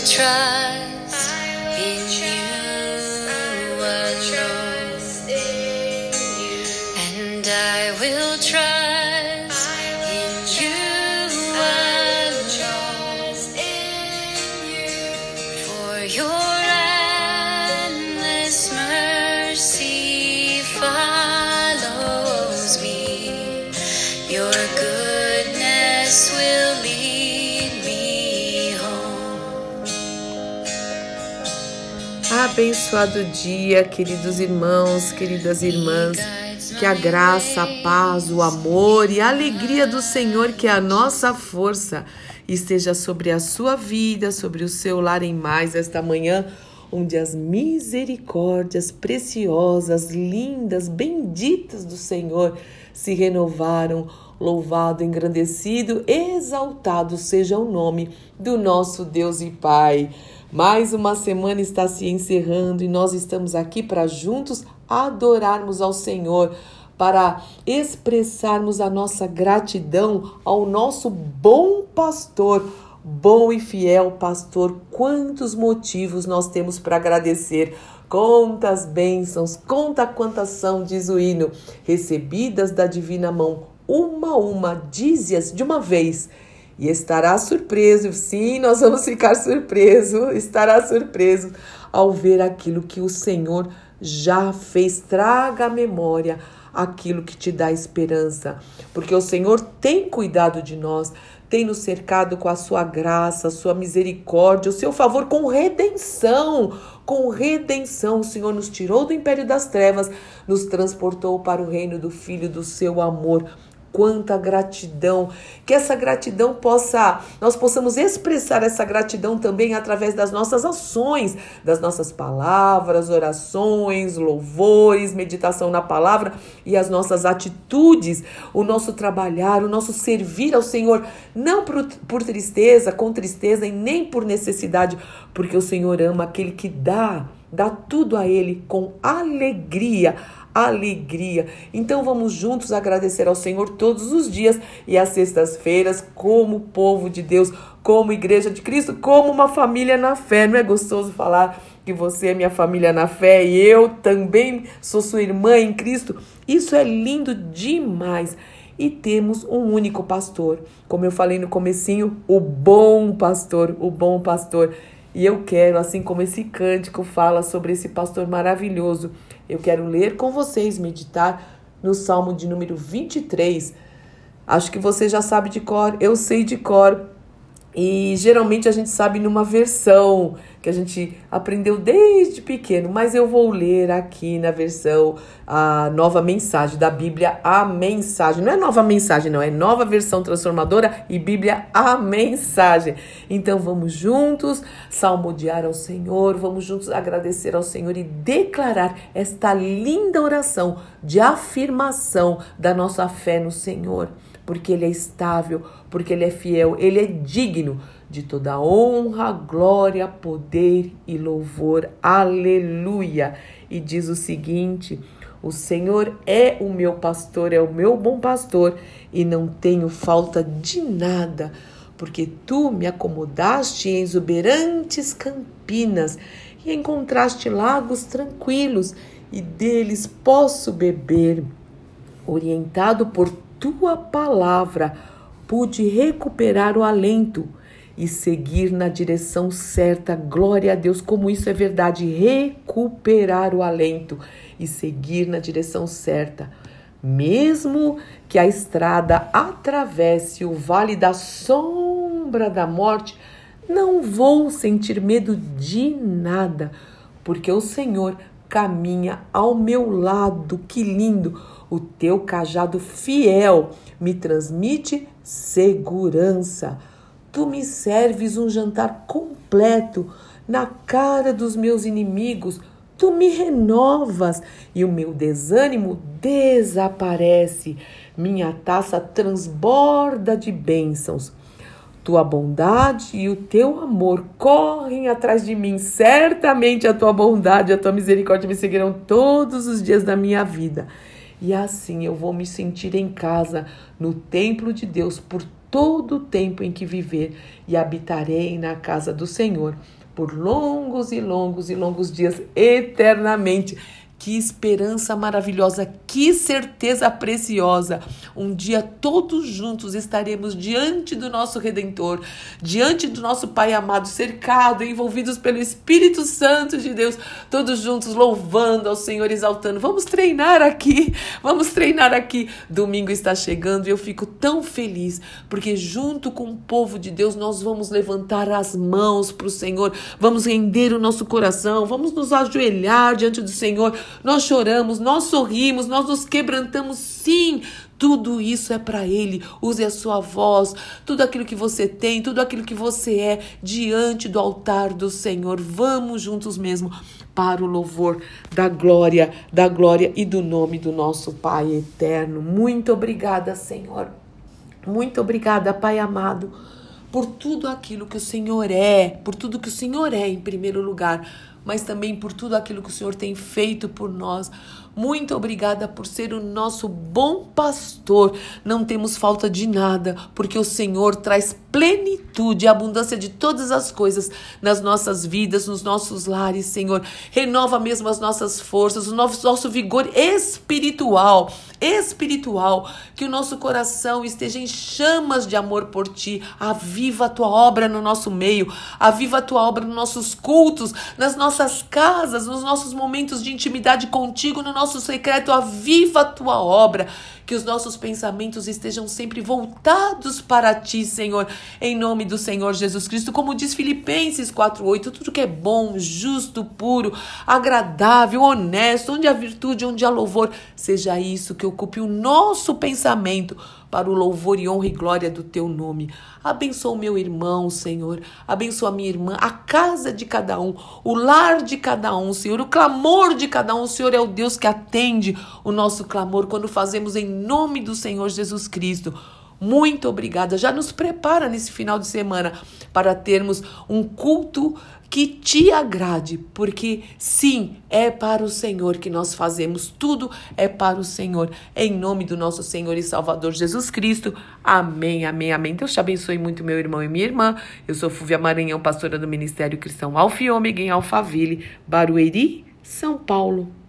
will trust in you. And I will trust in you alone. For your Abençoado dia, queridos irmãos, queridas irmãs. Que a graça, a paz, o amor e a alegria do Senhor, que é a nossa força, esteja sobre a sua vida, sobre o seu lar em mais esta manhã, onde as misericórdias preciosas, lindas, benditas do Senhor se renovaram. Louvado, engrandecido, exaltado seja o nome do nosso Deus e Pai. Mais uma semana está se encerrando e nós estamos aqui para juntos adorarmos ao Senhor, para expressarmos a nossa gratidão ao nosso bom pastor, bom e fiel pastor. Quantos motivos nós temos para agradecer. Quantas bênçãos, conta quantas são, diz o hino, recebidas da divina mão, uma a uma, dize-as de uma vez e estará surpreso, sim, nós vamos ficar surpreso, estará surpreso ao ver aquilo que o Senhor já fez. Traga à memória aquilo que te dá esperança, porque o Senhor tem cuidado de nós, tem nos cercado com a sua graça, a sua misericórdia, o seu favor com redenção. Com redenção, o Senhor nos tirou do império das trevas, nos transportou para o reino do Filho do seu amor quanta gratidão, que essa gratidão possa, nós possamos expressar essa gratidão também através das nossas ações, das nossas palavras, orações, louvores, meditação na palavra e as nossas atitudes, o nosso trabalhar, o nosso servir ao Senhor, não por, por tristeza, com tristeza e nem por necessidade, porque o Senhor ama aquele que dá, dá tudo a ele com alegria alegria. Então vamos juntos agradecer ao Senhor todos os dias e às sextas-feiras, como povo de Deus, como igreja de Cristo, como uma família na fé. Não é gostoso falar que você é minha família na fé e eu também sou sua irmã em Cristo? Isso é lindo demais. E temos um único pastor, como eu falei no comecinho, o bom pastor, o bom pastor. E eu quero, assim como esse cântico fala sobre esse pastor maravilhoso, eu quero ler com vocês, meditar no Salmo de número 23. Acho que você já sabe de cor, eu sei de cor. E geralmente a gente sabe numa versão que a gente aprendeu desde pequeno, mas eu vou ler aqui na versão a nova mensagem da Bíblia, a mensagem. Não é nova mensagem, não, é nova versão transformadora e Bíblia, a mensagem. Então vamos juntos salmodiar ao Senhor, vamos juntos agradecer ao Senhor e declarar esta linda oração de afirmação da nossa fé no Senhor, porque Ele é estável, porque Ele é fiel, Ele é digno de toda honra, glória, poder e louvor. Aleluia! E diz o seguinte: O Senhor é o meu pastor, é o meu bom pastor, e não tenho falta de nada, porque tu me acomodaste em exuberantes campinas e encontraste lagos tranquilos, e deles posso beber. Orientado por tua palavra, pude recuperar o alento e seguir na direção certa. Glória a Deus, como isso é verdade. Recuperar o alento e seguir na direção certa. Mesmo que a estrada atravesse o vale da sombra da morte, não vou sentir medo de nada, porque o Senhor caminha ao meu lado. Que lindo! O teu cajado fiel me transmite segurança. Tu me serves um jantar completo na cara dos meus inimigos. Tu me renovas e o meu desânimo desaparece. Minha taça transborda de bênçãos. Tua bondade e o teu amor correm atrás de mim. Certamente a tua bondade e a tua misericórdia me seguirão todos os dias da minha vida. E assim eu vou me sentir em casa, no templo de Deus, por todo o tempo em que viver e habitarei na casa do Senhor por longos e longos e longos dias eternamente. Que esperança maravilhosa, que certeza preciosa. Um dia todos juntos estaremos diante do nosso Redentor, diante do nosso Pai amado, cercado, envolvidos pelo Espírito Santo de Deus, todos juntos louvando ao Senhor, exaltando. Vamos treinar aqui, vamos treinar aqui. Domingo está chegando e eu fico tão feliz, porque junto com o povo de Deus nós vamos levantar as mãos para o Senhor, vamos render o nosso coração, vamos nos ajoelhar diante do Senhor nós choramos, nós sorrimos, nós nos quebrantamos, sim. Tudo isso é para Ele. Use a sua voz, tudo aquilo que você tem, tudo aquilo que você é diante do altar do Senhor. Vamos juntos mesmo para o louvor da glória, da glória e do nome do nosso Pai eterno. Muito obrigada, Senhor. Muito obrigada, Pai amado, por tudo aquilo que o Senhor é, por tudo que o Senhor é em primeiro lugar mas também por tudo aquilo que o Senhor tem feito por nós. Muito obrigada por ser o nosso bom pastor. Não temos falta de nada, porque o Senhor traz plenitude, abundância de todas as coisas nas nossas vidas, nos nossos lares, Senhor. Renova mesmo as nossas forças, o nosso, nosso vigor espiritual, espiritual, que o nosso coração esteja em chamas de amor por ti. Aviva a tua obra no nosso meio, aviva a tua obra nos nossos cultos, nas nossas casas, nos nossos momentos de intimidade contigo, no nosso secreto. Aviva a tua obra que os nossos pensamentos estejam sempre voltados para ti, Senhor, em nome do Senhor Jesus Cristo. Como diz Filipenses 4:8, tudo que é bom, justo, puro, agradável, honesto, onde há virtude, onde há louvor, seja isso que ocupe o nosso pensamento para o louvor e honra e glória do teu nome. Abençoa o meu irmão, Senhor. Abençoa a minha irmã, a casa de cada um, o lar de cada um, Senhor, o clamor de cada um. Senhor é o Deus que atende o nosso clamor quando fazemos em nome do Senhor Jesus Cristo. Muito obrigada. Já nos prepara nesse final de semana para termos um culto que te agrade, porque sim, é para o Senhor que nós fazemos, tudo é para o Senhor, em nome do nosso Senhor e Salvador Jesus Cristo. Amém, amém, amém. Deus te abençoe muito, meu irmão e minha irmã. Eu sou Fúvia Maranhão, pastora do Ministério Cristão Alfa e Ômega em Alphaville, Barueri, São Paulo.